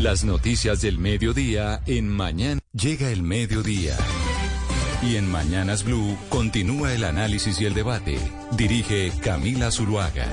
Las noticias del mediodía en Mañana. Llega el mediodía. Y en Mañanas Blue continúa el análisis y el debate. Dirige Camila Zuluaga.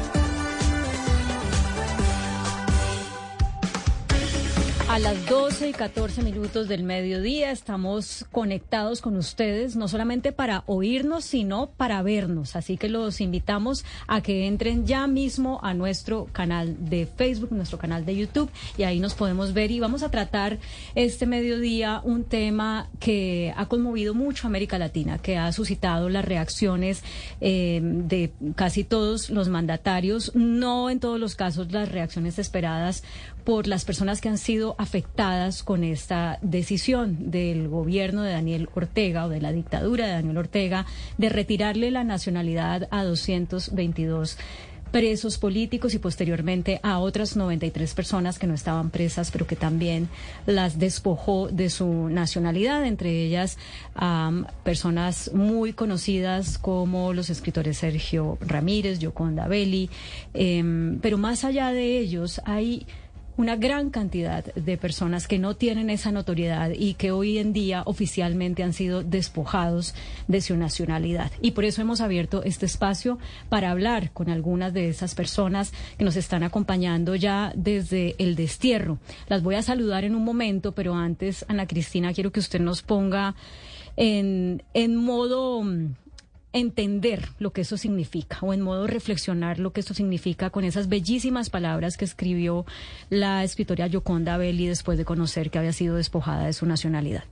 A las 12 y 14 minutos del mediodía estamos conectados con ustedes, no solamente para oírnos, sino para vernos. Así que los invitamos a que entren ya mismo a nuestro canal de Facebook, nuestro canal de YouTube, y ahí nos podemos ver. Y vamos a tratar este mediodía un tema que ha conmovido mucho a América Latina, que ha suscitado las reacciones eh, de casi todos los mandatarios, no en todos los casos las reacciones esperadas por las personas que han sido afectadas con esta decisión del gobierno de Daniel Ortega o de la dictadura de Daniel Ortega de retirarle la nacionalidad a 222 presos políticos y posteriormente a otras 93 personas que no estaban presas, pero que también las despojó de su nacionalidad, entre ellas um, personas muy conocidas como los escritores Sergio Ramírez, Yoconda Belli, eh, pero más allá de ellos hay una gran cantidad de personas que no tienen esa notoriedad y que hoy en día oficialmente han sido despojados de su nacionalidad. Y por eso hemos abierto este espacio para hablar con algunas de esas personas que nos están acompañando ya desde el destierro. Las voy a saludar en un momento, pero antes, Ana Cristina, quiero que usted nos ponga en, en modo entender lo que eso significa o en modo reflexionar lo que eso significa con esas bellísimas palabras que escribió la escritora Yoconda Belli después de conocer que había sido despojada de su nacionalidad.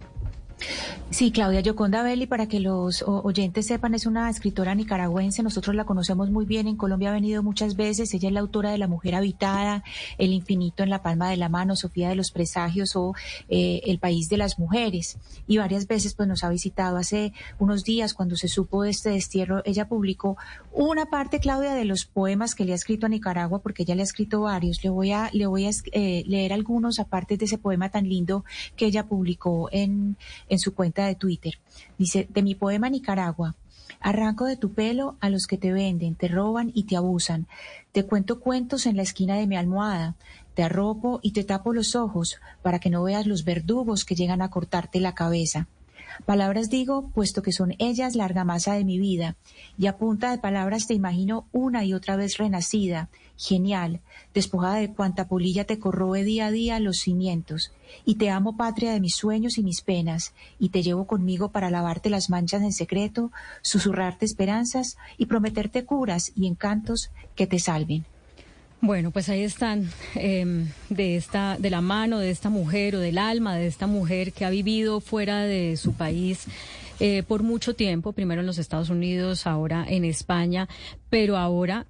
Sí, Claudia Yoconda Belli, para que los oyentes sepan, es una escritora nicaragüense. Nosotros la conocemos muy bien. En Colombia ha venido muchas veces. Ella es la autora de La Mujer Habitada, El Infinito en la Palma de la Mano, Sofía de los Presagios o eh, El País de las Mujeres. Y varias veces pues nos ha visitado. Hace unos días, cuando se supo de este destierro, ella publicó una parte, Claudia, de los poemas que le ha escrito a Nicaragua, porque ella le ha escrito varios. Le voy a, le voy a eh, leer algunos aparte de ese poema tan lindo que ella publicó en en su cuenta de Twitter. Dice, de mi poema Nicaragua, arranco de tu pelo a los que te venden, te roban y te abusan. Te cuento cuentos en la esquina de mi almohada, te arropo y te tapo los ojos para que no veas los verdugos que llegan a cortarte la cabeza. Palabras digo, puesto que son ellas la argamasa de mi vida, y a punta de palabras te imagino una y otra vez renacida, genial, despojada de cuanta polilla te corroe día a día los cimientos, y te amo patria de mis sueños y mis penas, y te llevo conmigo para lavarte las manchas en secreto, susurrarte esperanzas y prometerte curas y encantos que te salven. Bueno, pues ahí están em, de esta, de la mano de esta mujer o del alma de esta mujer que ha vivido fuera de su país. Eh, por mucho tiempo, primero en los Estados Unidos, ahora en España, pero ahora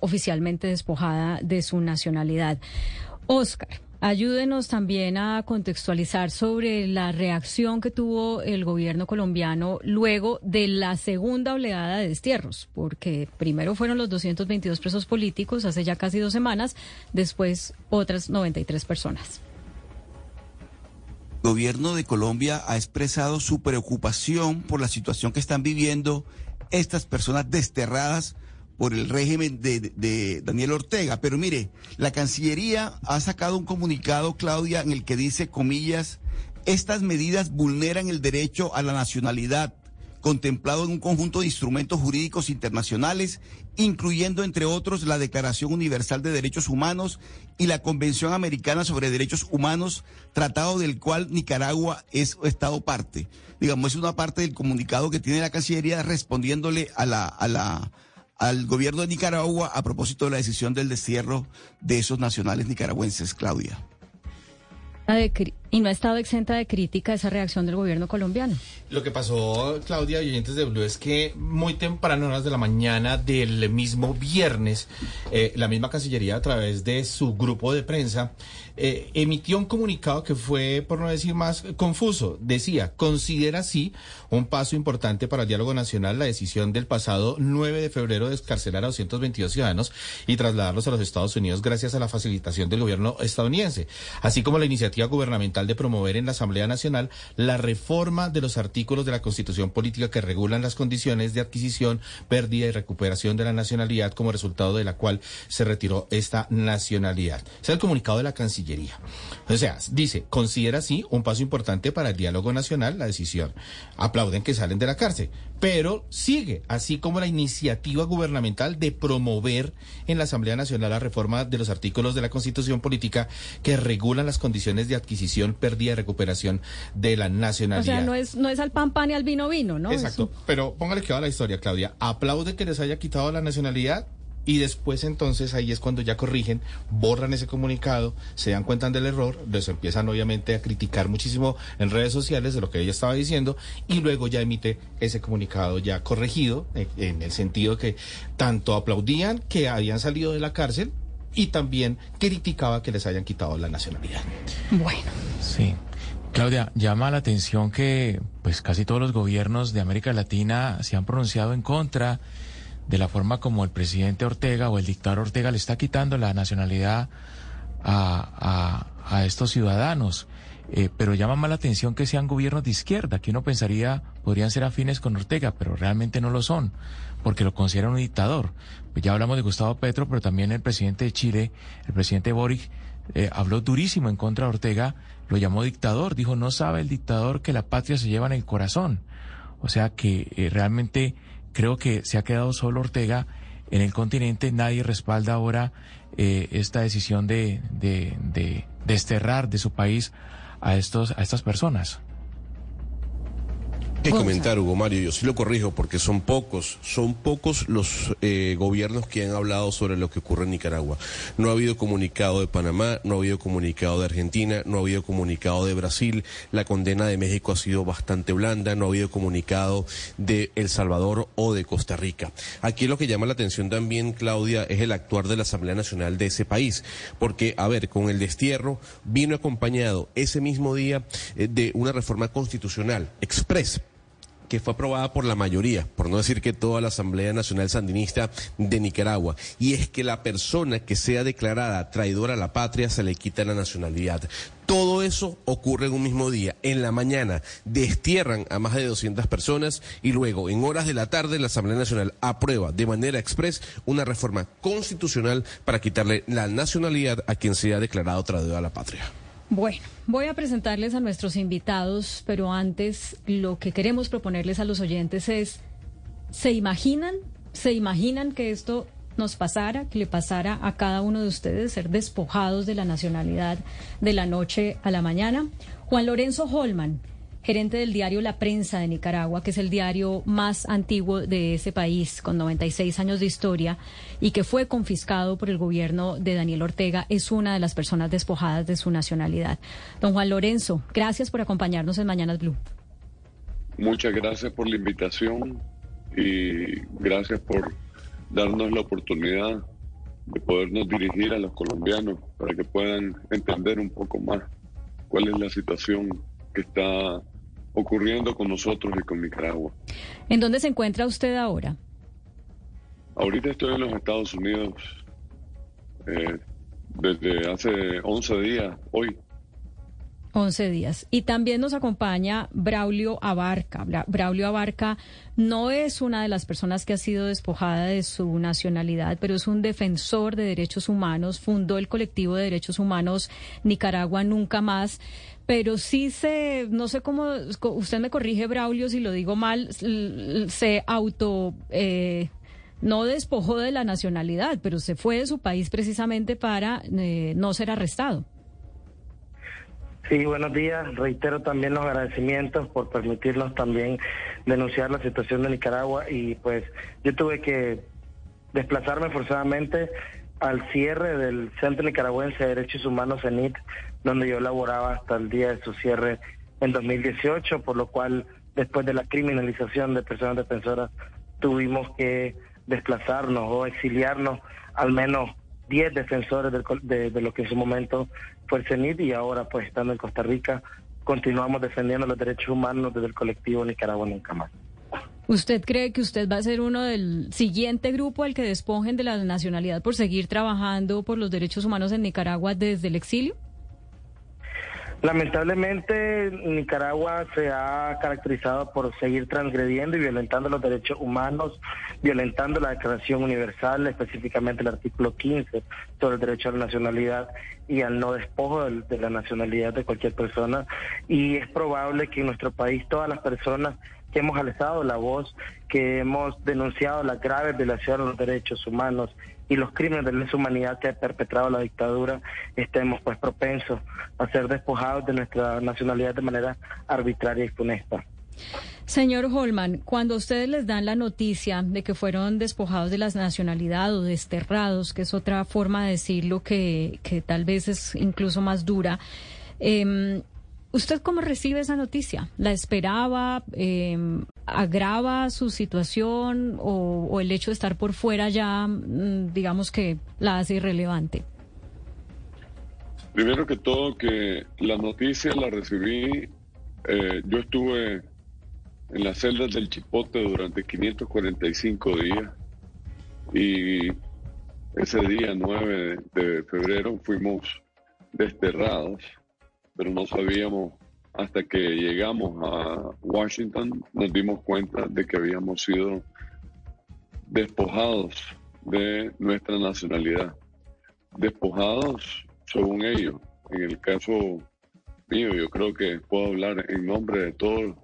oficialmente despojada de su nacionalidad. Oscar, Ayúdenos también a contextualizar sobre la reacción que tuvo el gobierno colombiano luego de la segunda oleada de destierros, porque primero fueron los 222 presos políticos hace ya casi dos semanas, después otras 93 personas. El gobierno de Colombia ha expresado su preocupación por la situación que están viviendo estas personas desterradas por el régimen de, Daniel Ortega. Pero mire, la Cancillería ha sacado un comunicado, Claudia, en el que dice, comillas, estas medidas vulneran el derecho a la nacionalidad contemplado en un conjunto de instrumentos jurídicos internacionales, incluyendo, entre otros, la Declaración Universal de Derechos Humanos y la Convención Americana sobre Derechos Humanos, tratado del cual Nicaragua es Estado parte. Digamos, es una parte del comunicado que tiene la Cancillería respondiéndole a la, a la, al gobierno de Nicaragua a propósito de la decisión del destierro de esos nacionales nicaragüenses, Claudia. Y no ha estado exenta de crítica esa reacción del gobierno colombiano. Lo que pasó, Claudia y oyentes de Blue, es que muy temprano, horas de la mañana del mismo viernes, eh, la misma Cancillería, a través de su grupo de prensa, eh, emitió un comunicado que fue, por no decir más, confuso. Decía, considera así un paso importante para el diálogo nacional la decisión del pasado 9 de febrero de escarcelar a 222 ciudadanos y trasladarlos a los Estados Unidos gracias a la facilitación del gobierno estadounidense, así como la iniciativa gubernamental de promover en la Asamblea Nacional la reforma de los artículos de la Constitución Política que regulan las condiciones de adquisición, pérdida y recuperación de la nacionalidad como resultado de la cual se retiró esta nacionalidad. Es el comunicado de la Cancillería. O sea, dice, considera así un paso importante para el diálogo nacional la decisión. Aplauden que salen de la cárcel, pero sigue, así como la iniciativa gubernamental de promover en la Asamblea Nacional la reforma de los artículos de la Constitución Política que regulan las condiciones de adquisición, pérdida y recuperación de la nacionalidad. O sea, no es, no es al pan pan y al vino vino, ¿no? Exacto. Pero póngale que va la historia, Claudia. Aplaude que les haya quitado la nacionalidad y después entonces ahí es cuando ya corrigen, borran ese comunicado, se dan cuenta del error, les empiezan obviamente a criticar muchísimo en redes sociales de lo que ella estaba diciendo y luego ya emite ese comunicado ya corregido eh, en el sentido que tanto aplaudían que habían salido de la cárcel y también criticaba que les hayan quitado la nacionalidad. Bueno. Sí. Claudia, llama la atención que pues casi todos los gobiernos de América Latina se han pronunciado en contra de la forma como el presidente Ortega o el dictador Ortega le está quitando la nacionalidad a, a, estos ciudadanos. Eh, pero llama más la atención que sean gobiernos de izquierda, que uno pensaría podrían ser afines con Ortega, pero realmente no lo son, porque lo consideran un dictador. Pues ya hablamos de Gustavo Petro, pero también el presidente de Chile, el presidente Boric, eh, habló durísimo en contra de Ortega, lo llamó dictador, dijo, no sabe el dictador que la patria se lleva en el corazón. O sea que eh, realmente creo que se ha quedado solo Ortega. En el continente, nadie respalda ahora eh, esta decisión de, de, de desterrar de su país a, estos, a estas personas que comentar, Hugo Mario, yo sí lo corrijo porque son pocos, son pocos los eh, gobiernos que han hablado sobre lo que ocurre en Nicaragua. No ha habido comunicado de Panamá, no ha habido comunicado de Argentina, no ha habido comunicado de Brasil, la condena de México ha sido bastante blanda, no ha habido comunicado de El Salvador o de Costa Rica. Aquí lo que llama la atención también, Claudia, es el actuar de la Asamblea Nacional de ese país, porque, a ver, con el destierro vino acompañado ese mismo día eh, de una reforma constitucional express que fue aprobada por la mayoría, por no decir que toda la Asamblea Nacional Sandinista de Nicaragua, y es que la persona que sea declarada traidora a la patria se le quita la nacionalidad. Todo eso ocurre en un mismo día. En la mañana destierran a más de 200 personas y luego, en horas de la tarde, la Asamblea Nacional aprueba de manera express una reforma constitucional para quitarle la nacionalidad a quien sea declarado traidor a la patria. Bueno, voy a presentarles a nuestros invitados, pero antes lo que queremos proponerles a los oyentes es, ¿se imaginan? ¿Se imaginan que esto nos pasara, que le pasara a cada uno de ustedes ser despojados de la nacionalidad de la noche a la mañana? Juan Lorenzo Holman gerente del diario La Prensa de Nicaragua, que es el diario más antiguo de ese país, con 96 años de historia, y que fue confiscado por el gobierno de Daniel Ortega, es una de las personas despojadas de su nacionalidad. Don Juan Lorenzo, gracias por acompañarnos en Mañanas Blue. Muchas gracias por la invitación y gracias por darnos la oportunidad de podernos dirigir a los colombianos para que puedan entender un poco más cuál es la situación que está ocurriendo con nosotros y con Nicaragua. ¿En dónde se encuentra usted ahora? Ahorita estoy en los Estados Unidos eh, desde hace 11 días, hoy. 11 días. Y también nos acompaña Braulio Abarca. Braulio Abarca no es una de las personas que ha sido despojada de su nacionalidad, pero es un defensor de derechos humanos, fundó el colectivo de derechos humanos Nicaragua Nunca Más pero sí se, no sé cómo, usted me corrige, Braulio, si lo digo mal, se auto, eh, no despojó de la nacionalidad, pero se fue de su país precisamente para eh, no ser arrestado. Sí, buenos días. Reitero también los agradecimientos por permitirnos también denunciar la situación de Nicaragua y pues yo tuve que desplazarme forzadamente al cierre del Centro Nicaragüense de Derechos Humanos CENIT donde yo laboraba hasta el día de su cierre en 2018, por lo cual después de la criminalización de personas defensoras tuvimos que desplazarnos o exiliarnos al menos 10 defensores de, de, lo que en su momento fue el CENIT y ahora pues estando en Costa Rica continuamos defendiendo los derechos humanos desde el colectivo Nicaragua Nunca Más. ¿Usted cree que usted va a ser uno del siguiente grupo al que despojen de la nacionalidad por seguir trabajando por los derechos humanos en Nicaragua desde el exilio? Lamentablemente, Nicaragua se ha caracterizado por seguir transgrediendo y violentando los derechos humanos, violentando la Declaración Universal, específicamente el artículo 15 sobre el derecho a la nacionalidad y al no despojo de, la nacionalidad de cualquier persona. Y es probable que en nuestro país todas las personas que hemos alzado la voz, que hemos denunciado las graves violaciones de los derechos humanos y los crímenes de lesa humanidad que ha perpetrado la dictadura, estemos pues propensos a ser despojados de nuestra nacionalidad de manera arbitraria y funesta. Señor Holman, cuando ustedes les dan la noticia de que fueron despojados de la nacionalidad o desterrados, que es otra forma de decirlo que, que tal vez es incluso más dura, eh, ¿Usted cómo recibe esa noticia? ¿La esperaba? Eh, ¿Agrava su situación o, el hecho de estar por fuera ya, mm, digamos que la hace irrelevante? Primero que todo, que la noticia la recibí, eh, yo estuve en las celdas del Chipote durante 545 días y ese día 9 de febrero fuimos desterrados pero no sabíamos hasta que llegamos a Washington, nos dimos cuenta de que habíamos sido despojados de nuestra nacionalidad. Despojados según ellos. En el caso mío, yo creo que puedo hablar en nombre de todos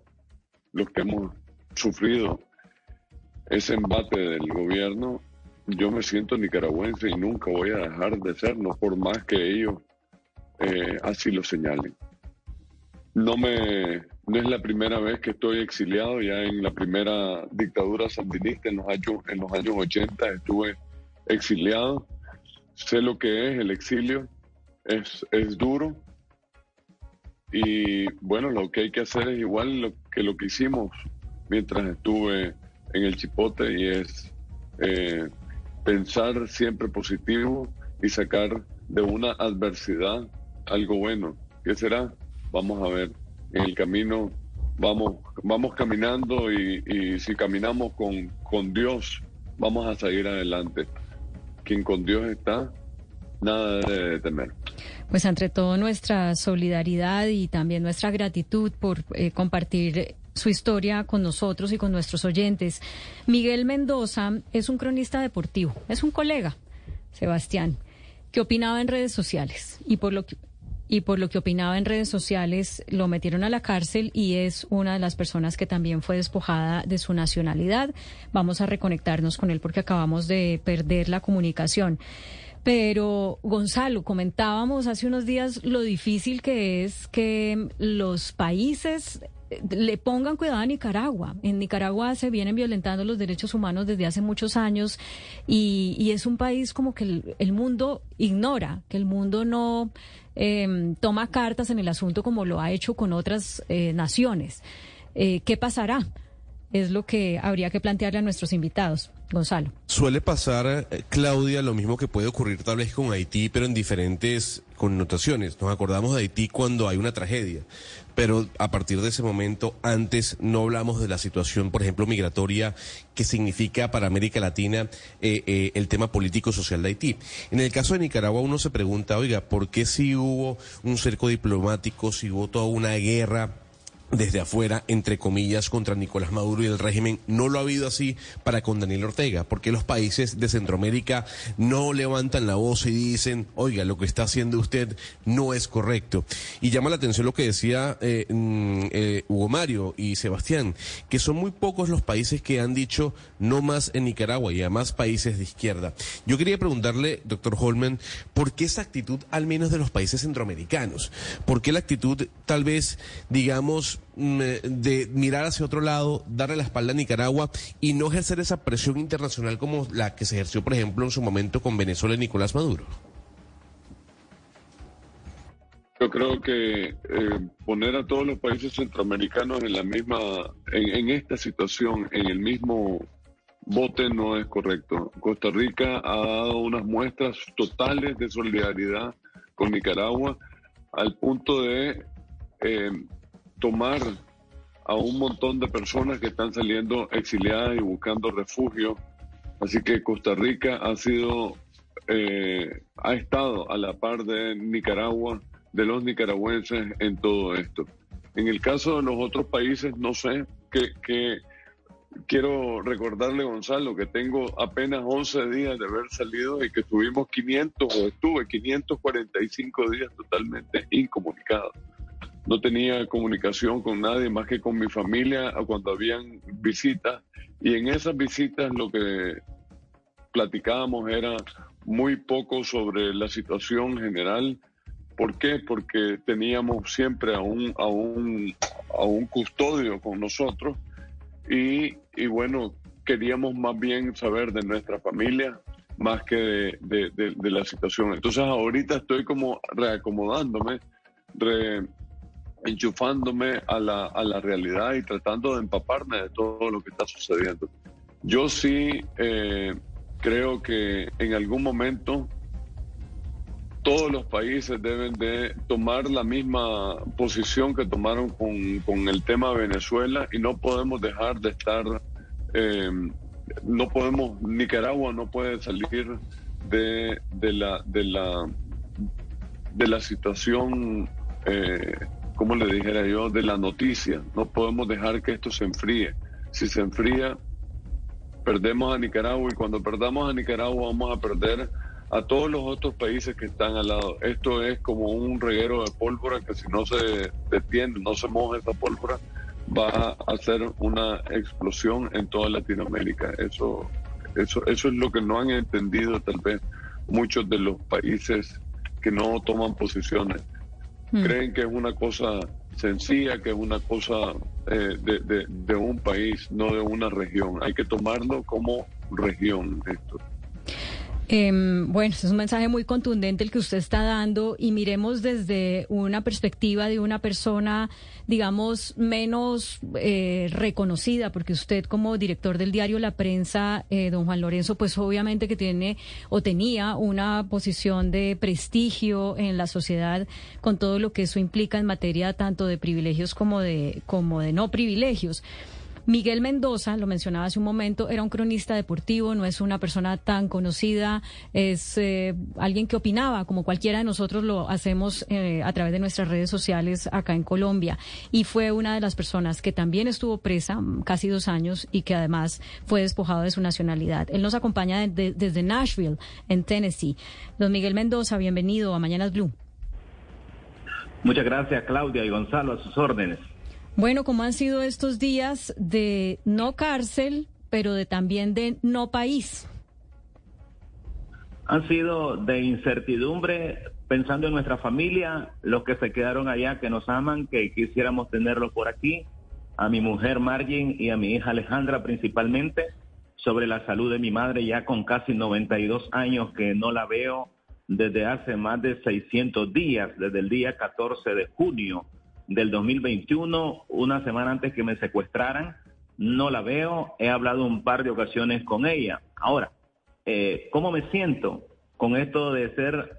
los que hemos sufrido ese embate del gobierno. Yo me siento nicaragüense y nunca voy a dejar de serlo, por más que ellos eh, así lo señalen. No, me, no es la primera vez que estoy exiliado, ya en la primera dictadura sandinista en los años, en los años 80 estuve exiliado. Sé lo que es el exilio, es, es duro. Y bueno, lo que hay que hacer es igual lo que lo que hicimos mientras estuve en el chipote y es eh, pensar siempre positivo y sacar de una adversidad algo bueno. ¿Qué será? Vamos a ver. En el camino vamos, vamos caminando y, si caminamos con, con Dios, vamos a seguir adelante. Quien con Dios está, nada de temer. Pues entre todo nuestra solidaridad y también nuestra gratitud por eh, compartir su historia con nosotros y con nuestros oyentes. Miguel Mendoza es un cronista deportivo, es un colega, Sebastián, que opinaba en redes sociales y por lo que y por lo que opinaba en redes sociales lo metieron a la cárcel y es una de las personas que también fue despojada de su nacionalidad. Vamos a reconectarnos con él porque acabamos de perder la comunicación. Pero Gonzalo, comentábamos hace unos días lo difícil que es que los países le pongan cuidado a Nicaragua. En Nicaragua se vienen violentando los derechos humanos desde hace muchos años y, es un país como que el, mundo ignora, que el mundo no em, toma cartas en el asunto como lo ha hecho con otras eh, naciones. Eh, ¿Qué pasará? Es lo que habría que plantearle a nuestros invitados. Gonzalo. Suele pasar, eh, Claudia, lo mismo que puede ocurrir tal vez con Haití, pero en diferentes connotaciones. Nos acordamos de Haití cuando hay una tragedia, pero a partir de ese momento, antes no hablamos de la situación, por ejemplo, migratoria, que significa para América Latina eh, eh, el tema político-social de Haití. En el caso de Nicaragua, uno se pregunta, oiga, ¿por qué si hubo un cerco diplomático, si hubo toda una guerra? Desde afuera, entre comillas, contra Nicolás Maduro y el régimen. No lo ha habido así para con Daniel Ortega, porque los países de Centroamérica no levantan la voz y dicen, oiga, lo que está haciendo usted no es correcto. Y llama la atención lo que decía eh, mm, eh, Hugo Mario y Sebastián, que son muy pocos los países que han dicho no más en Nicaragua y además países de izquierda. Yo quería preguntarle, doctor Holman, ¿por qué esa actitud al menos de los países centroamericanos? ¿Por qué la actitud tal vez, digamos, de mirar hacia otro lado, darle la espalda a Nicaragua y no ejercer esa presión internacional como la que se ejerció, por ejemplo, en su momento con Venezuela y Nicolás Maduro? Yo creo que eh, poner a todos los países centroamericanos en la misma, en, esta situación, en el mismo bote no es correcto. Costa Rica ha dado unas muestras totales de solidaridad con Nicaragua al punto de eh, tomar a un montón de personas que están saliendo exiliadas y buscando refugio. Así que Costa Rica ha sido, eh, ha estado a la par de Nicaragua, de los nicaragüenses en todo esto. En el caso de los otros países, no sé qué, quiero recordarle, Gonzalo, que tengo apenas 11 días de haber salido y que estuvimos 500 o estuve 545 días totalmente incomunicados. No tenía comunicación con nadie más que con mi familia cuando habían visitas y en esas visitas lo que platicábamos era muy poco sobre la situación general. ¿Por qué? Porque teníamos siempre a un, a un, a un custodio con nosotros y, y bueno, queríamos más bien saber de nuestra familia más que de, de, la situación. Entonces ahorita estoy como reacomodándome, enchufándome a la, a la realidad y tratando de empaparme de todo lo que está sucediendo. Yo sí eh, creo que en algún momento todos los países deben de tomar la misma posición que tomaron con, con el tema Venezuela y no podemos dejar de estar, eh, no podemos, Nicaragua no puede salir de, de, la, de, la, de la situación, eh, como le dijera yo, de la noticia. No podemos dejar que esto se enfríe. Si se enfría, perdemos a Nicaragua y cuando perdamos a Nicaragua vamos a perder a todos los otros países que están al lado. Esto es como un reguero de pólvora que si no se detiene, no se moja esa pólvora, va a hacer una explosión en toda Latinoamérica. Eso, eso, eso es lo que no han entendido tal vez muchos de los países que no toman posiciones. Hmm. Creen que es una cosa sencilla, que es una cosa eh, de, de un país, no de una región. Hay que tomarlo como región esto. Eh, bueno, es un mensaje muy contundente el que usted está dando y miremos desde una perspectiva de una persona, digamos, menos eh, reconocida, porque usted como director del diario La Prensa, eh, don Juan Lorenzo, pues obviamente que tiene o tenía una posición de prestigio en la sociedad con todo lo que eso implica en materia tanto de privilegios como de, como de no privilegios. Miguel Mendoza, lo mencionaba hace un momento, era un cronista deportivo, no es una persona tan conocida, es eh, alguien que opinaba, como cualquiera de nosotros lo hacemos eh, a través de nuestras redes sociales acá en Colombia. Y fue una de las personas que también estuvo presa mm, casi dos años y que además fue despojado de su nacionalidad. Él nos acompaña desde Nashville, en Tennessee. Don Miguel Mendoza, bienvenido a Mañanas Blue. Muchas gracias, Claudia y Gonzalo, a sus órdenes. Bueno, ¿cómo han sido estos días de no cárcel, pero de también de no país? Han sido de incertidumbre, pensando en nuestra familia, los que se quedaron allá, que nos aman, que quisiéramos tenerlos por aquí, a mi mujer Margin y a mi hija Alejandra principalmente, sobre la salud de mi madre ya con casi 92 años que no la veo desde hace más de 600 días, desde el día 14 de junio del 2021, una semana antes que me secuestraran. No la veo, he hablado un par de ocasiones con ella. Ahora, eh, ¿cómo me siento con esto de ser,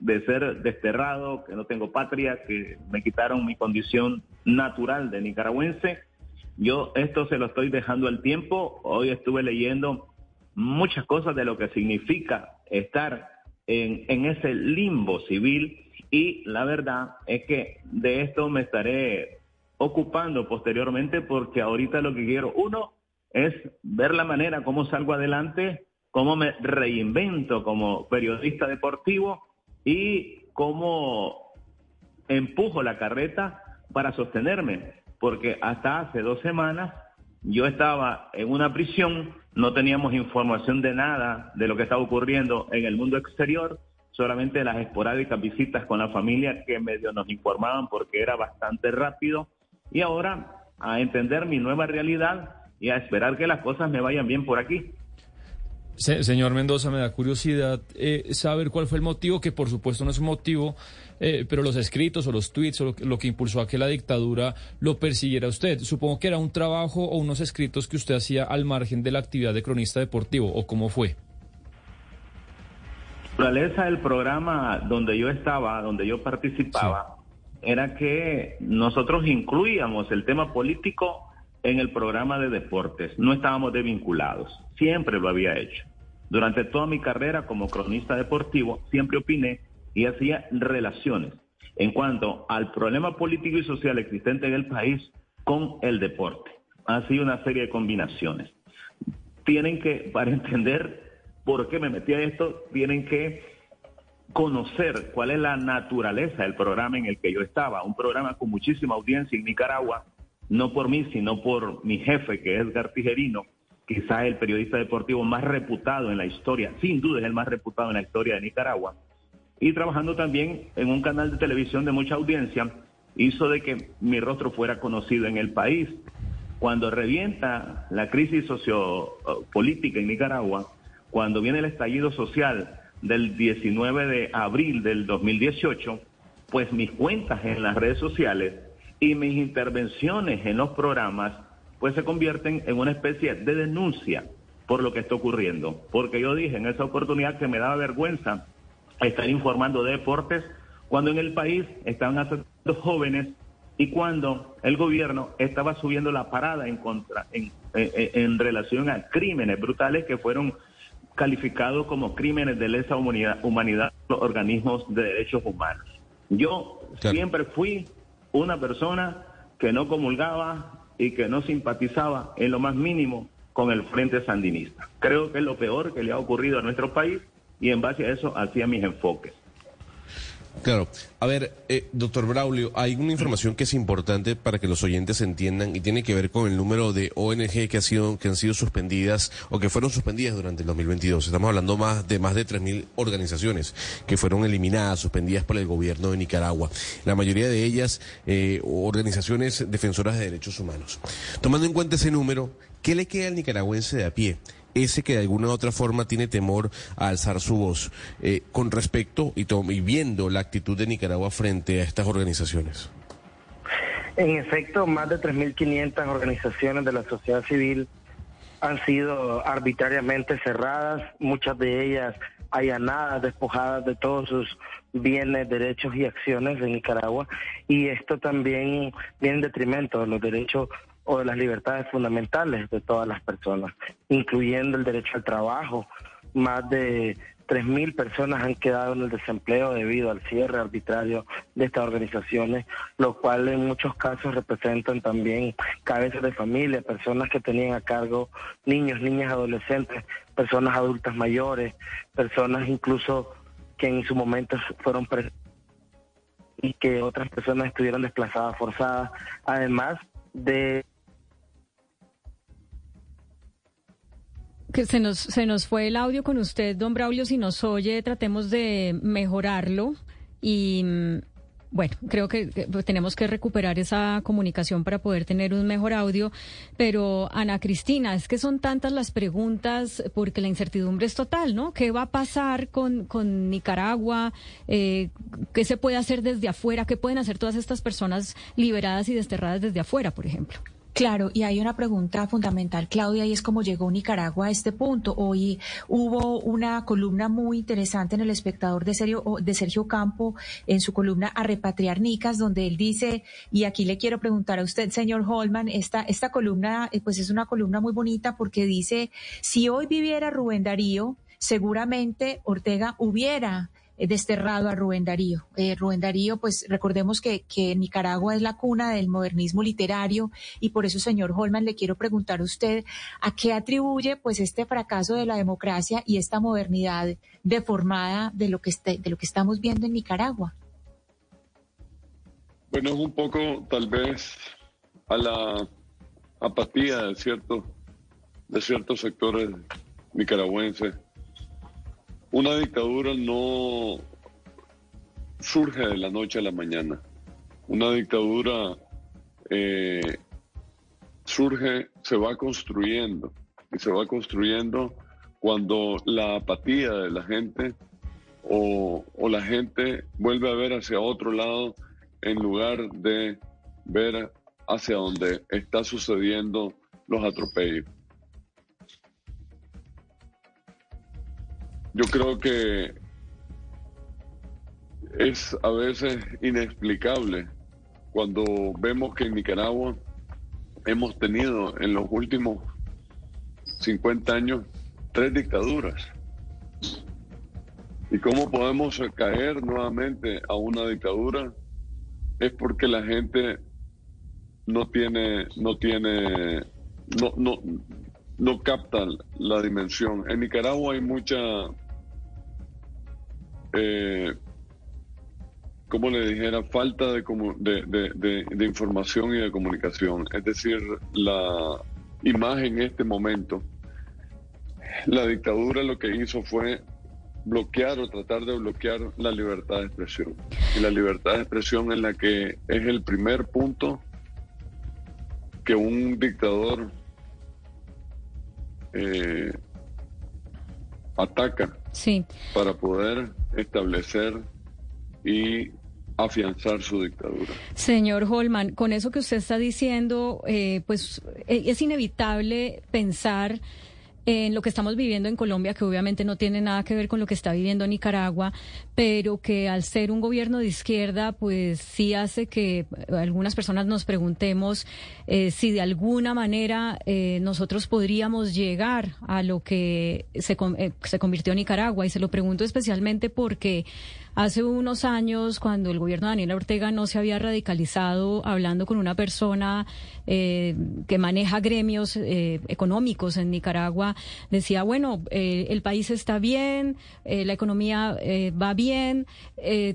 de ser desterrado, que no tengo patria, que me quitaron mi condición natural de nicaragüense? Yo esto se lo estoy dejando al tiempo. Hoy estuve leyendo muchas cosas de lo que significa estar en, en ese limbo civil y la verdad es que de esto me estaré ocupando posteriormente porque ahorita lo que quiero, uno, es ver la manera cómo salgo adelante, cómo me reinvento como periodista deportivo y cómo empujo la carreta para sostenerme, porque hasta hace dos semanas yo estaba en una prisión, no teníamos información de nada de lo que estaba ocurriendo en el mundo exterior, solamente las esporádicas visitas con la familia que medio nos informaban porque era bastante rápido y ahora a entender mi nueva realidad y a esperar que las cosas me vayan bien por aquí. señor Mendoza, me da curiosidad eh, saber cuál fue el motivo, que por supuesto no es un motivo, eh, pero los escritos o los tweets o lo, que impulsó a que la dictadura lo persiguiera usted. Supongo que era un trabajo o unos escritos que usted hacía al margen de la actividad de cronista deportivo, ¿o cómo fue? La naturaleza del programa donde yo estaba, donde yo participaba, era que nosotros incluíamos el tema político en el programa de deportes. No estábamos desvinculados, siempre lo había hecho. Durante toda mi carrera como cronista deportivo, siempre opiné y hacía relaciones en cuanto al problema político y social existente en el país con el deporte. Ha sido una serie de combinaciones. Tienen que, para entender por qué me metí a esto, tienen que conocer cuál es la naturaleza del programa en el que yo estaba. Un programa con muchísima audiencia en Nicaragua, no por mí, sino por mi jefe, que es Gartigerino, quizás el periodista deportivo más reputado en la historia, sin duda es el más reputado en la historia de Nicaragua, y trabajando también en un canal de televisión de mucha audiencia, hizo de que mi rostro fuera conocido en el país. Cuando revienta la crisis sociopolítica en Nicaragua, cuando viene el estallido social del 19 de abril del 2018, pues mis cuentas en las redes sociales y mis intervenciones en los programas pues se convierten en una especie de denuncia por lo que está ocurriendo. Porque yo dije en esa oportunidad que me daba vergüenza estar informando de deportes cuando en el país estaban asesinando jóvenes y cuando el gobierno estaba subiendo la parada en contra en relación a crímenes brutales que fueron calificados como crímenes de lesa humanidad, humanidad los organismos de derechos humanos. Yo siempre fui una persona que no comulgaba y que no simpatizaba en lo más mínimo con el Frente Sandinista. Creo que es lo peor que le ha ocurrido a nuestro país y en base a eso hacía mis enfoques. Claro. A ver, eh, doctor Braulio, hay una información que es importante para que los oyentes entiendan y tiene que ver con el número de ONG que, ha sido, que han sido suspendidas o que fueron suspendidas durante el 2022. Estamos hablando más de más de 3.000 organizaciones que fueron eliminadas, suspendidas por el gobierno de Nicaragua. La mayoría de ellas eh, organizaciones defensoras de derechos humanos. Tomando en cuenta ese número, ¿qué le queda al nicaragüense de a pie? Ese que de alguna u otra forma tiene temor a alzar su voz eh, con respecto y, y viendo la actitud de Nicaragua frente a estas organizaciones? En efecto, más de 3.500 organizaciones de la sociedad civil han sido arbitrariamente cerradas, muchas de ellas allanadas, despojadas de todos sus bienes, derechos y acciones en Nicaragua. Y esto también viene en detrimento de los derechos o de las libertades fundamentales de todas las personas, incluyendo el derecho al trabajo. Más de 3.000 personas han quedado en el desempleo debido al cierre arbitrario de estas organizaciones, lo cual en muchos casos representan también cabezas de familia, personas que tenían a cargo niños, niñas, adolescentes, personas adultas mayores, personas incluso que en su momento fueron y que otras personas estuvieron desplazadas forzadas, además de que se nos, se nos fue el audio con usted, don Braulio. Si nos oye, tratemos de mejorarlo. Y mm, bueno, creo que pues, tenemos que recuperar esa comunicación para poder tener un mejor audio. Pero, Ana Cristina, es que son tantas las preguntas porque la incertidumbre es total, ¿no? ¿Qué va a pasar con, con Nicaragua? Eh, ¿Qué se puede hacer desde afuera? ¿Qué pueden hacer todas estas personas liberadas y desterradas desde afuera, por ejemplo? Claro, y hay una pregunta fundamental, Claudia, y es cómo llegó Nicaragua a este punto. Hoy hubo una columna muy interesante en El Espectador de Sergio, de Sergio Campo, en su columna A Repatriar Nicas, donde él dice, y aquí le quiero preguntar a usted, señor Holman, esta, esta columna, eh, pues es una columna muy bonita porque dice, si hoy viviera Rubén Darío, seguramente Ortega hubiera desterrado a Rubén Darío. Eh, Rubén Darío, pues recordemos que, que Nicaragua es la cuna del modernismo literario y por eso, señor Holman, le quiero preguntar a usted a qué atribuye pues este fracaso de la democracia y esta modernidad deformada de lo que, este, de lo que estamos viendo en Nicaragua. Bueno, es un poco tal vez a la apatía de, cierto, de ciertos sectores nicaragüenses una dictadura no surge de la noche a la mañana. Una dictadura eh, surge, se va construyendo y se va construyendo cuando la apatía de la gente o, o la gente vuelve a ver hacia otro lado en lugar de ver hacia donde está sucediendo los atropellos. Yo creo que es a veces inexplicable cuando vemos que en Nicaragua hemos tenido en los últimos 50 años tres dictaduras. ¿Y cómo podemos caer nuevamente a una dictadura? Es porque la gente no tiene, no tiene, no, no, no capta la dimensión. En Nicaragua hay mucha, eh, como le dijera, falta de, de, de, información y de comunicación. Es decir, la imagen en este momento, la dictadura lo que hizo fue bloquear o tratar de bloquear la libertad de expresión. Y la libertad de expresión en la que es el primer punto que un dictador eh, ataca sí. para poder establecer y afianzar su dictadura. Señor Holman, con eso que usted está diciendo, eh, pues eh, es inevitable pensar en lo que estamos viviendo en Colombia, que obviamente no tiene nada que ver con lo que está viviendo Nicaragua, pero que al ser un gobierno de izquierda, pues sí hace que algunas personas nos preguntemos eh, si de alguna manera eh, nosotros podríamos llegar a lo que se, eh, se convirtió Nicaragua. Y se lo pregunto especialmente porque Hace unos años, cuando el gobierno de Daniel Ortega no se había radicalizado, hablando con una persona eh, que maneja gremios eh, económicos en Nicaragua, decía, bueno, eh, el país está bien, la economía va bien,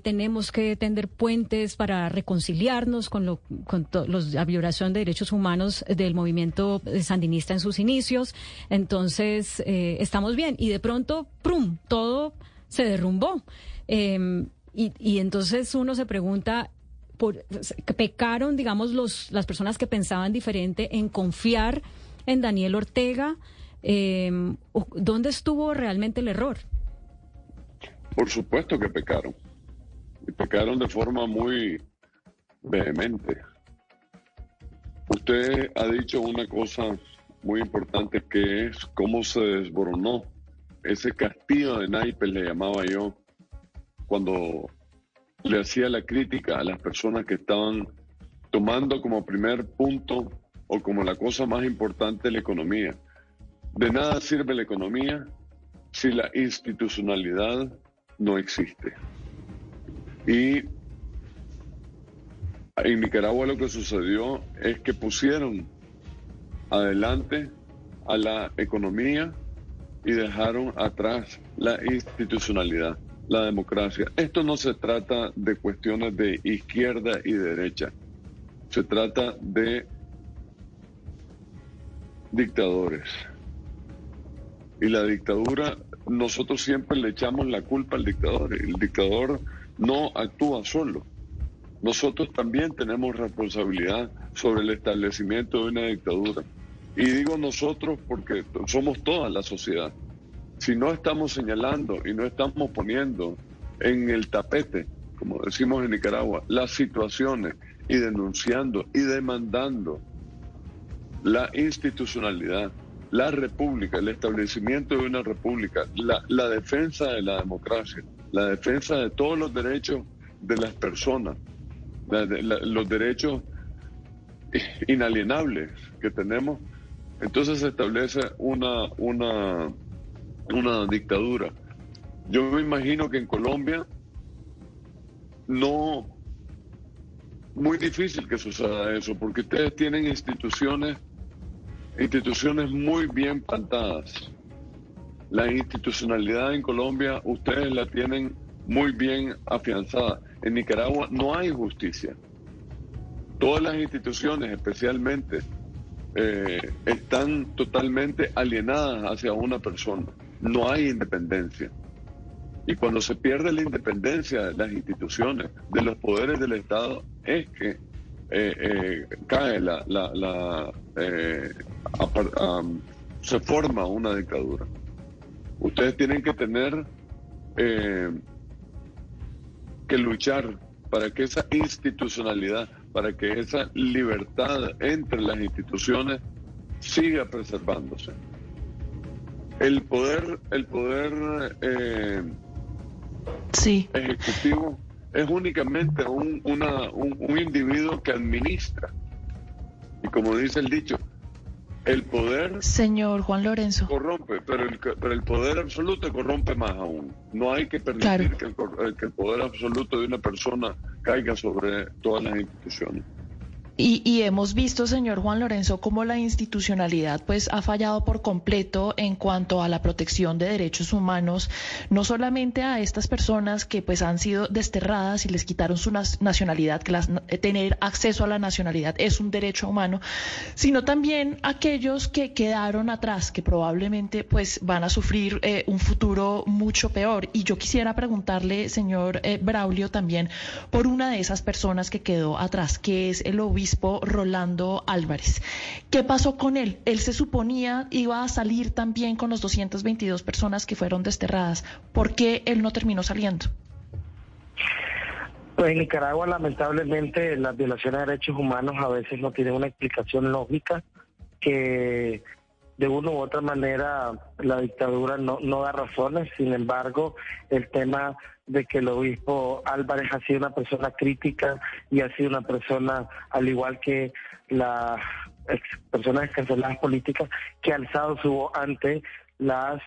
tenemos que tender puentes para reconciliarnos con, lo, con la violación de derechos humanos del movimiento sandinista en sus inicios. Entonces, estamos bien. Y de pronto, ¡prum!, todo se derrumbó. Em, y, entonces uno se pregunta, por, pecaron, digamos, los, las personas que pensaban diferente en confiar en Daniel Ortega. Em, ¿Dónde estuvo realmente el error? Por supuesto que pecaron. Y pecaron de forma muy vehemente. Usted ha dicho una cosa muy importante que es cómo se desboronó ese castillo de naipes, le llamaba yo, cuando le hacía la crítica a las personas que estaban tomando como primer punto o como la cosa más importante la economía. De nada sirve la economía si la institucionalidad no existe. Y en Nicaragua lo que sucedió es que pusieron adelante a la economía y dejaron atrás la institucionalidad la democracia. Esto no se trata de cuestiones de izquierda y derecha, se trata de dictadores. Y la dictadura, nosotros siempre le echamos la culpa al dictador. El dictador no actúa solo. Nosotros también tenemos responsabilidad sobre el establecimiento de una dictadura. Y digo nosotros porque somos toda la sociedad si no estamos señalando y no estamos poniendo en el tapete, como decimos en Nicaragua, las situaciones y denunciando y demandando la institucionalidad, la república, el establecimiento de una república, la, defensa de la democracia, la defensa de todos los derechos de las personas, los derechos inalienables que tenemos, entonces se establece una, una una dictadura. Yo me imagino que en Colombia no, muy difícil que suceda eso, porque ustedes tienen instituciones, instituciones muy bien plantadas. La institucionalidad en Colombia ustedes la tienen muy bien afianzada. En Nicaragua no hay justicia. Todas las instituciones, especialmente, eh, están totalmente alienadas hacia una persona no hay independencia. Y cuando se pierde la independencia de las instituciones, de los poderes del Estado, es que eh, eh, cae la, la, eh, se forma una dictadura. Ustedes tienen que tener que luchar para que esa institucionalidad, para que esa libertad entre las instituciones siga preservándose. El poder, el poder eh, sí. ejecutivo es únicamente un, una, un individuo que administra. Y como dice el dicho, el poder... Señor Juan Lorenzo. Corrompe, pero el, pero el poder absoluto corrompe más aún. No hay que permitir que, el, que el poder absoluto de una persona caiga sobre todas las instituciones. Y, hemos visto, señor Juan Lorenzo, cómo la institucionalidad pues ha fallado por completo en cuanto a la protección de derechos humanos, no solamente a estas personas que pues han sido desterradas y les quitaron su nacionalidad, que las, eh, tener acceso a la nacionalidad es un derecho humano, sino también aquellos que quedaron atrás, que probablemente pues van a sufrir eh, un futuro mucho peor. Y yo quisiera preguntarle, señor eh, Braulio, también por una de esas personas que quedó atrás, que es el obispo Rolando Álvarez. ¿Qué pasó con él? Él se suponía iba a salir también con los 222 personas que fueron desterradas. ¿Por qué él no terminó saliendo? Pues en Nicaragua lamentablemente las violaciones de derechos humanos a veces no tienen una explicación lógica que de una u otra manera la dictadura no, no da razones, sin embargo el tema de que el obispo Álvarez ha sido una persona crítica y ha sido una persona, al igual que las personas escarceladas políticas, que ha alzado su voz ante las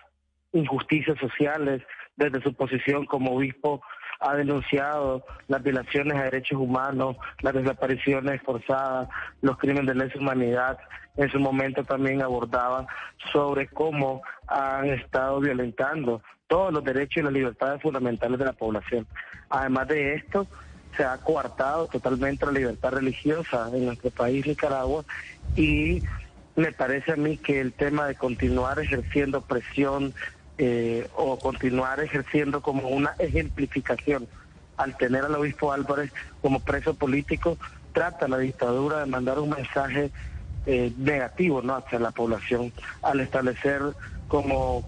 injusticias sociales desde su posición como obispo ha denunciado las violaciones a derechos humanos, las desapariciones forzadas, los crímenes de lesa humanidad. En su momento también abordaba sobre cómo han estado violentando todos los derechos y las libertades fundamentales de la población. Además de esto, se ha coartado totalmente la libertad religiosa en nuestro país, Nicaragua, y me parece a mí que el tema de continuar ejerciendo presión eh, o continuar ejerciendo como una ejemplificación al tener al obispo Álvarez como preso político, trata la dictadura de mandar un mensaje eh, negativo ¿no? hacia la población al establecer como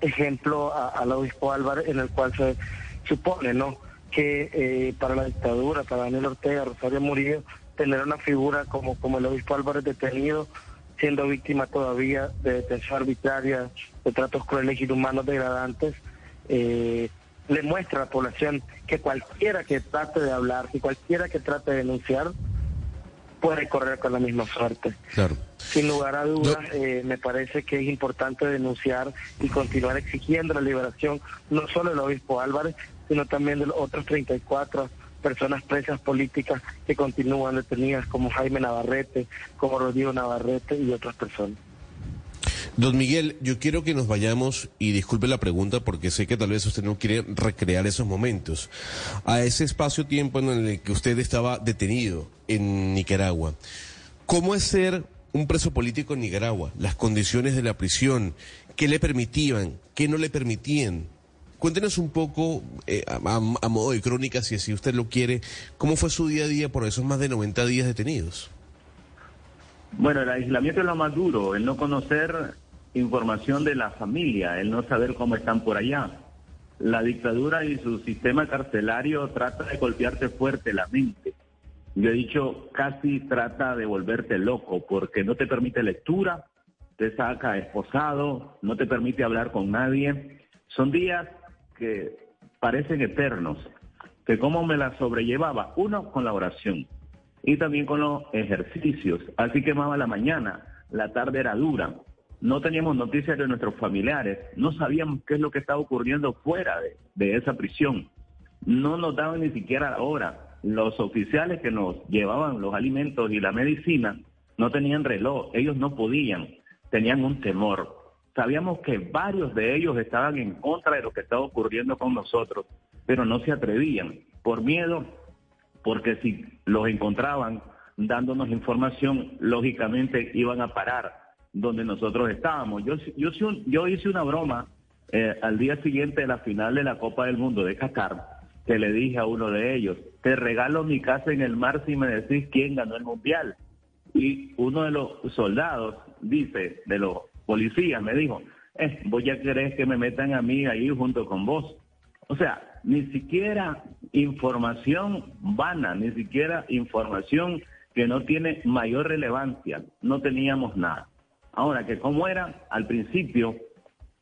ejemplo al obispo Álvarez, en el cual se supone ¿no? que eh, para la dictadura, para Daniel Ortega, Rosario Murillo, tener una figura como, como el obispo Álvarez detenido, siendo víctima todavía de detención arbitraria, de tratos crueles y inhumanos degradantes, eh, le muestra a la población que cualquiera que trate de hablar, que cualquiera que trate de denunciar, puede correr con la misma suerte. Claro. Sin lugar a dudas, eh, me parece que es importante denunciar y continuar exigiendo la liberación no solo del obispo Álvarez, sino también de los otros 34 personas presas políticas que continúan detenidas, como Jaime Navarrete, como Rodrigo Navarrete y otras personas. Don Miguel, yo quiero que nos vayamos, y disculpe la pregunta porque sé que tal vez usted no quiere recrear esos momentos, a ese espacio-tiempo en el que usted estaba detenido en Nicaragua. ¿Cómo es ser un preso político en Nicaragua? Las condiciones de la prisión, qué le permitían, qué no le permitían. Cuéntenos un poco, eh, a, modo de crónica, si así usted lo quiere, cómo fue su día a día por esos más de 90 días detenidos. Bueno, el aislamiento es lo más duro, el no conocer información de la familia, el no saber cómo están por allá. La dictadura y su sistema carcelario trata de golpearte fuerte la mente. Yo he dicho, casi trata de volverte loco porque no te permite lectura, te saca esposado, no te permite hablar con nadie. Son días que parecen eternos, que cómo me la sobrellevaba, uno con la oración y también con los ejercicios. Así quemaba la mañana, la tarde era dura, no teníamos noticias de nuestros familiares, no sabíamos qué es lo que estaba ocurriendo fuera de, esa prisión, no nos daban ni siquiera la hora. Los oficiales que nos llevaban los alimentos y la medicina no tenían reloj, ellos no podían, tenían un temor. Sabíamos que varios de ellos estaban en contra de lo que estaba ocurriendo con nosotros, pero no se atrevían por miedo, porque si los encontraban dándonos información, lógicamente iban a parar donde nosotros estábamos. Yo, yo, yo hice una broma eh, al día siguiente de la final de la Copa del Mundo de Qatar, que le dije a uno de ellos, te regalo mi casa en el mar si me decís quién ganó el Mundial. Y uno de los soldados dice, de los policías, me dijo, eh, voy a querer que me metan a mí ahí junto con vos. O sea, ni siquiera información vana, ni siquiera información que no tiene mayor relevancia. No teníamos nada. Ahora, que como era al principio,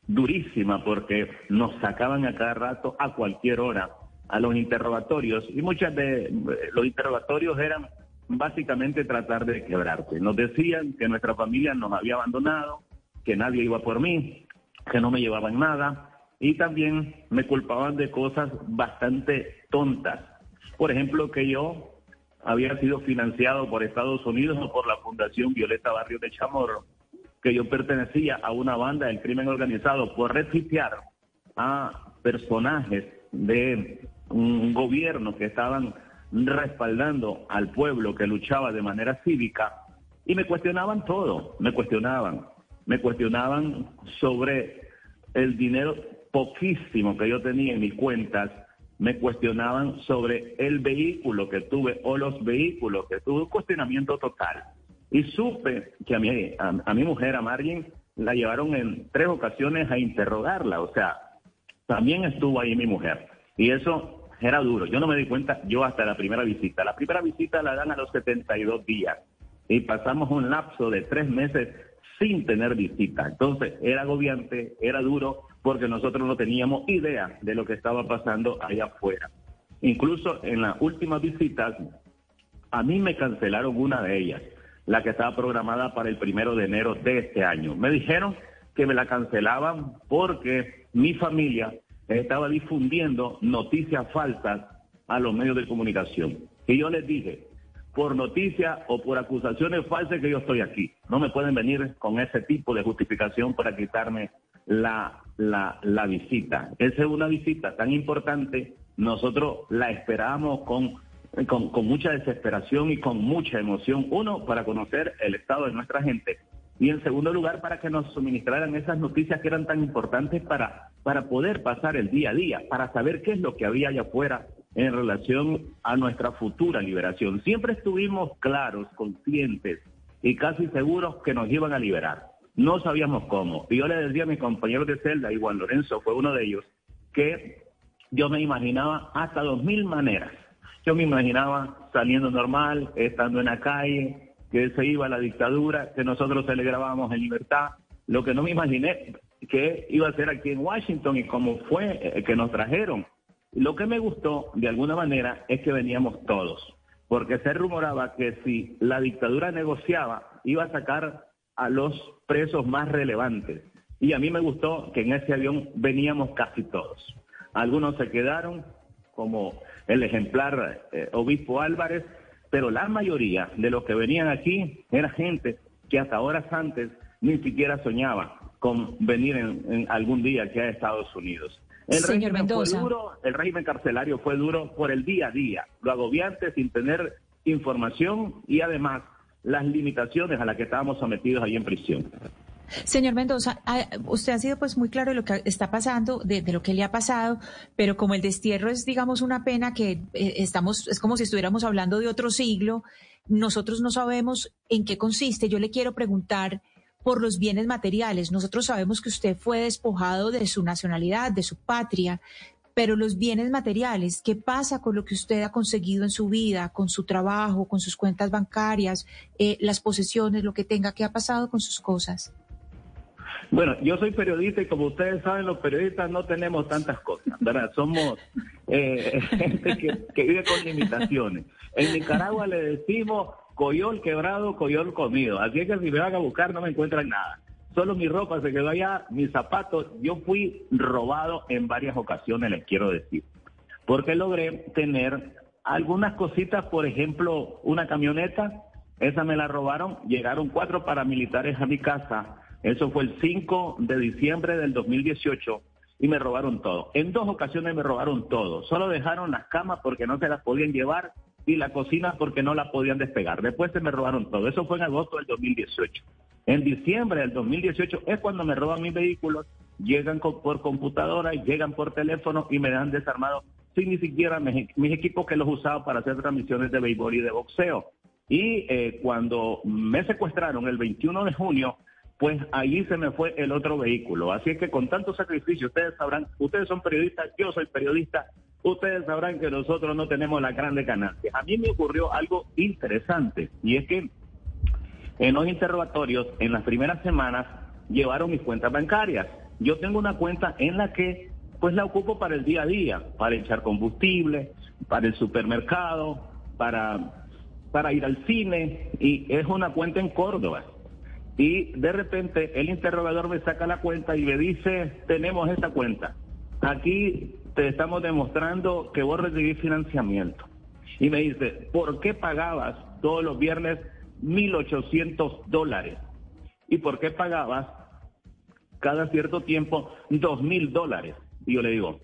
durísima, porque nos sacaban a cada rato, a cualquier hora, a los interrogatorios, y muchas de los interrogatorios eran básicamente tratar de quebrarte. Nos decían que nuestra familia nos había abandonado, que nadie iba por mí, que no me llevaban nada, y también me culpaban de cosas bastante tontas. Por ejemplo, que yo había sido financiado por Estados Unidos o por la Fundación Violeta Barrio de Chamorro, que yo pertenecía a una banda del crimen organizado por retuitear a personajes de un gobierno que estaban respaldando al pueblo que luchaba de manera cívica y me cuestionaban todo, me cuestionaban, me cuestionaban sobre el dinero poquísimo que yo tenía en mis cuentas, me cuestionaban sobre el vehículo que tuve o los vehículos que tuve, un cuestionamiento total. Y supe que a mi, a, mi mujer, a Margin, la llevaron en tres ocasiones a interrogarla, o sea, también estuvo ahí mi mujer. Y eso era duro. Yo no me di cuenta, yo hasta la primera visita. La primera visita la dan a los 72 días y pasamos un lapso de tres meses sin tener visita. Entonces era agobiante, era duro, porque nosotros no teníamos idea de lo que estaba pasando allá afuera. Incluso en las últimas visitas, a mí me cancelaron una de ellas, la que estaba programada para el primero de enero de este año. Me dijeron que me la cancelaban porque mi familia estaba difundiendo noticias falsas a los medios de comunicación. Y yo les dije, por noticias o por acusaciones falsas que yo estoy aquí. No me pueden venir con ese tipo de justificación para quitarme la, la, la visita. Esa es una visita tan importante, nosotros la esperamos con, con, con mucha desesperación y con mucha emoción. Uno, para conocer el estado de nuestra gente y en segundo lugar para que nos suministraran esas noticias que eran tan importantes para, para poder pasar el día a día, para saber qué es lo que había allá afuera en relación a nuestra futura liberación. Siempre estuvimos claros, conscientes y casi seguros que nos iban a liberar. No sabíamos cómo. Y yo le decía a mis compañeros de celda, y Juan Lorenzo fue uno de ellos, que yo me imaginaba hasta dos mil maneras. Yo me imaginaba saliendo normal, estando en la calle, que se iba a la dictadura, que nosotros celebrábamos en libertad. Lo que no me imaginé que iba a ser aquí en Washington y cómo fue eh, que nos trajeron lo que me gustó, de alguna manera, es que veníamos todos, porque se rumoraba que si la dictadura negociaba, iba a sacar a los presos más relevantes. Y a mí me gustó que en ese avión veníamos casi todos. Algunos se quedaron, como el ejemplar eh, obispo Álvarez, pero la mayoría de los que venían aquí era gente que hasta horas antes ni siquiera soñaba con venir en algún día aquí a Estados Unidos. El régimen fue duro, el régimen carcelario fue duro por el día a día, lo agobiante sin tener información y además las limitaciones a las que estábamos sometidos ahí en prisión. Señor Mendoza, ah, usted ha sido pues muy claro de lo que está pasando, de, lo que le ha pasado, pero como el destierro es, digamos, una pena que eh, estamos, es como si estuviéramos hablando de otro siglo, nosotros no sabemos en qué consiste. Yo le quiero preguntar por los bienes materiales. Nosotros sabemos que usted fue despojado de su nacionalidad, de su patria, pero los bienes materiales, ¿qué pasa con lo que usted ha conseguido en su vida, con su trabajo, con sus cuentas bancarias, eh, las posesiones, lo que tenga, qué ha pasado con sus cosas? Bueno, yo soy periodista y como ustedes saben, los periodistas no tenemos tantas cosas, ¿verdad? Somos eh, gente que, que vive con limitaciones. En Nicaragua le decimos coyol quebrado, coyol comido. Así es que si me van a buscar no me encuentran nada. Solo mi ropa se quedó allá, mis zapatos. Yo fui robado en varias ocasiones, les quiero decir. Porque logré tener algunas cositas, por ejemplo, una camioneta, esa me la robaron, llegaron cuatro paramilitares a mi casa, eso fue el 5 de diciembre del 2018 y me robaron todo. En dos ocasiones me robaron todo, solo dejaron las camas porque no se las podían llevar y la cocina porque no la podían despegar. Después se me robaron todo. Eso fue en agosto del 2018. En diciembre del 2018 es cuando me roban mis vehículos, llegan por computadora, llegan por teléfono y me dan desarmado sin ni siquiera mis, equipos que los usaba para hacer transmisiones de béisbol y de boxeo. Y eh, cuando me secuestraron el 21 de junio, pues allí se me fue el otro vehículo. Así es que con tanto sacrificio, ustedes sabrán, ustedes son periodistas, yo soy periodista, ustedes sabrán que nosotros no tenemos la grande ganancias. A mí me ocurrió algo interesante y es que en los interrogatorios, en las primeras semanas, llevaron mis cuentas bancarias. Yo tengo una cuenta en la que pues la ocupo para el día a día, para echar combustible, para el supermercado, para, para ir al cine y es una cuenta en Córdoba y de repente el interrogador me saca la cuenta y me dice, tenemos esta cuenta. Aquí te estamos demostrando que vos recibís financiamiento. Y me dice, ¿por qué pagabas todos los viernes 1.800 dólares? ¿Y por qué pagabas cada cierto tiempo 2.000 dólares? Y yo le digo,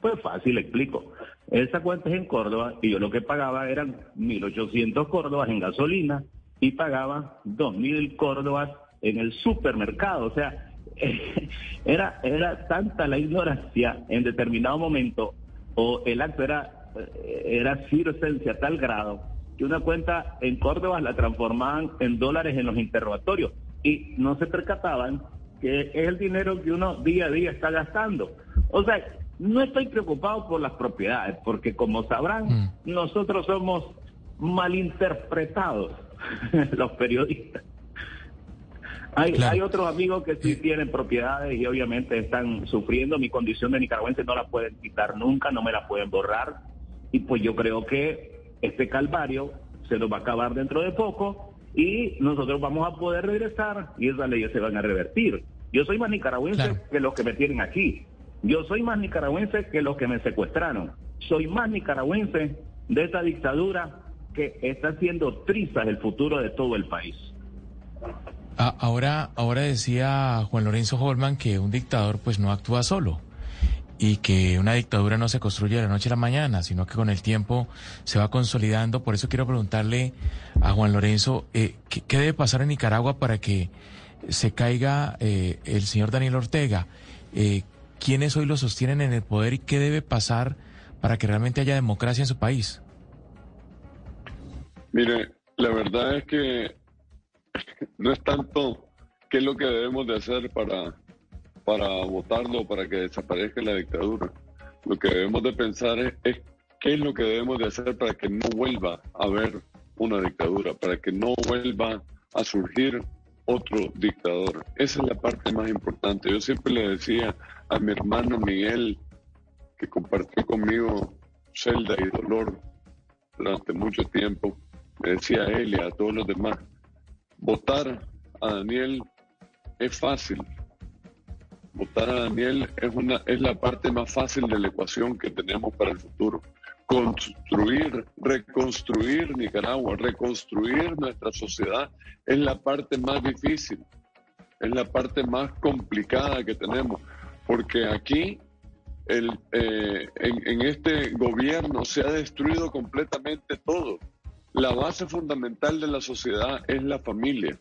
pues fácil, explico. Esa cuenta es en Córdoba y yo lo que pagaba eran 1.800 córdobas en gasolina, y pagaba dos mil córdobas en el supermercado. O sea, era, era tanta la ignorancia en determinado momento, o el acto era, era circense a tal grado, que una cuenta en Córdoba la transformaban en dólares en los interrogatorios y no se percataban que es el dinero que uno día a día está gastando. O sea, no estoy preocupado por las propiedades, porque como sabrán, mm. nosotros somos malinterpretados los periodistas. Hay, hay otros amigos que sí tienen propiedades y obviamente están sufriendo. Mi condición de nicaragüense no la pueden quitar nunca, no me la pueden borrar. Y pues yo creo que este calvario se nos va a acabar dentro de poco y nosotros vamos a poder regresar y esas leyes se van a revertir. Yo soy más nicaragüense que los que me tienen aquí. Yo soy más nicaragüense que los que me secuestraron. Soy más nicaragüense de esta dictadura que está haciendo trizas el futuro de todo el país. Ah, ahora, ahora decía Juan Lorenzo Holman que un dictador pues no actúa solo y que una dictadura no se construye de la noche a la mañana, sino que con el tiempo se va consolidando. Por eso quiero preguntarle a Juan Lorenzo, eh, ¿qué, debe pasar en Nicaragua para que se caiga eh, el señor Daniel Ortega? Eh, ¿Quiénes hoy lo sostienen en el poder y qué debe pasar para que realmente haya democracia en su país? Mire, la verdad es que no es tanto qué es lo que debemos de hacer para, para votarlo, para que desaparezca la dictadura. Lo que debemos de pensar es, es qué es lo que debemos de hacer para que no vuelva a haber una dictadura, para que no vuelva a surgir otro dictador. Esa es la parte más importante. Yo siempre le decía a mi hermano Miguel, que compartió conmigo celda y dolor durante mucho tiempo, me decía él y a todos los demás, votar a Daniel es fácil. Votar a Daniel es, una, es la parte más fácil de la ecuación que tenemos para el futuro. Construir, reconstruir Nicaragua, reconstruir nuestra sociedad es la parte más difícil, es la parte más complicada que tenemos, porque aquí el, eh, en, en este gobierno se ha destruido completamente todo la base fundamental de la sociedad es la familia.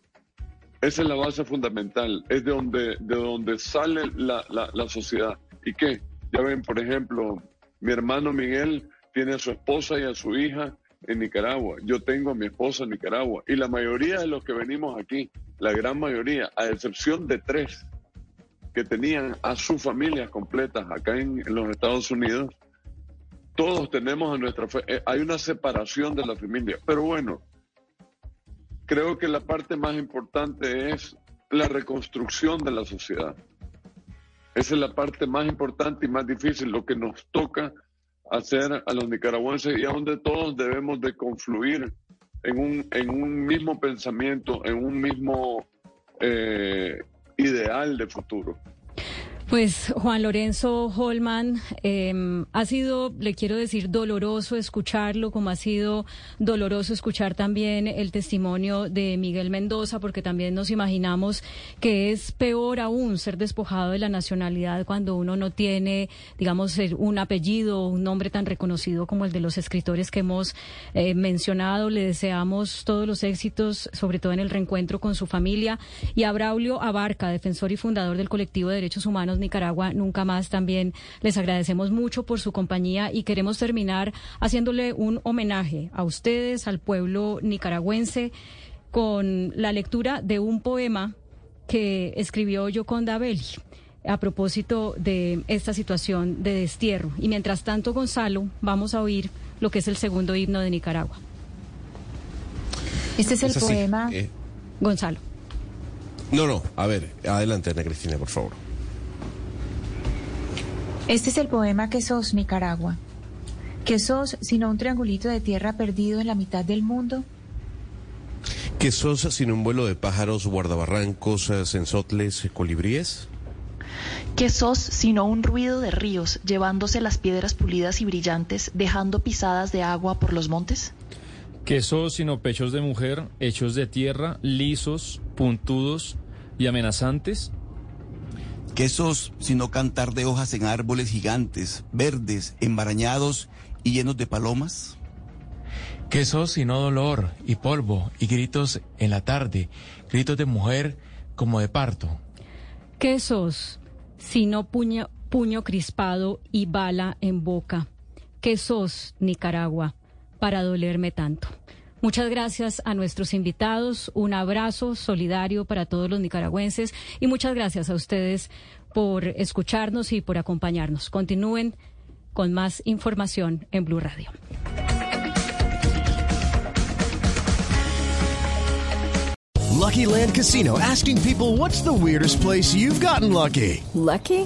Esa es la base fundamental, es de donde, de donde sale la, la, sociedad. ¿Y qué? Ya ven, por ejemplo, mi hermano Miguel tiene a su esposa y a su hija en Nicaragua. Yo tengo a mi esposa en Nicaragua. Y la mayoría de los que venimos aquí, la gran mayoría, a excepción de tres que tenían a sus familias completas acá en los Estados Unidos, todos tenemos a nuestra fe. Eh, hay una separación de la familia. Pero bueno, creo que la parte más importante es la reconstrucción de la sociedad. Esa es la parte más importante y más difícil, lo que nos toca hacer a los nicaragüenses y a donde todos debemos de confluir en un, en un mismo pensamiento, en un mismo eh, ideal de futuro. Pues Juan Lorenzo Holman, em, ha sido, le quiero decir, doloroso escucharlo, como ha sido doloroso escuchar también el testimonio de Miguel Mendoza, porque también nos imaginamos que es peor aún ser despojado de la nacionalidad cuando uno no tiene, digamos, un apellido, un nombre tan reconocido como el de los escritores que hemos eh, mencionado. Le deseamos todos los éxitos, sobre todo en el reencuentro con su familia. Y a Braulio Abarca, defensor y fundador del colectivo de derechos humanos Nicaragua Nunca Más también les agradecemos mucho por su compañía y queremos terminar haciéndole un homenaje a ustedes, al pueblo nicaragüense, con la lectura de un poema que escribió Yoconda Belli a propósito de esta situación de destierro. Y mientras tanto, Gonzalo, vamos a oír lo que es el segundo himno de Nicaragua. Este es el Es así, poema. eh, Gonzalo. no, no, a ver, adelante Ana Cristina, por favor. Este es el poema que sos, Nicaragua. Que sos sino un triangulito de tierra perdido en la mitad del mundo. ¿Qué sos sin un vuelo de pájaros, guardabarrancos, eh, sensotles, colibríes? que sos sino un ruido de ríos llevándose las piedras pulidas y brillantes, dejando pisadas de agua por los montes? Que sos sino pechos de mujer, hechos de tierra, lisos, puntudos y amenazantes. Que sos sino cantar de hojas en árboles gigantes, verdes, embarañados y llenos de palomas. ¿Qué sos sino dolor y polvo y gritos en la tarde, gritos de mujer como de parto? ¿Qué sos? Sino puño, puño crispado y bala en boca. ¿Qué sos, Nicaragua, para dolerme tanto? Muchas gracias a nuestros invitados, un abrazo solidario para todos los nicaragüenses y muchas gracias a ustedes por escucharnos y por acompañarnos. Continúen con más información en Blue Radio. Lucky Land Casino asking people what's the weirdest place you've gotten lucky? Lucky?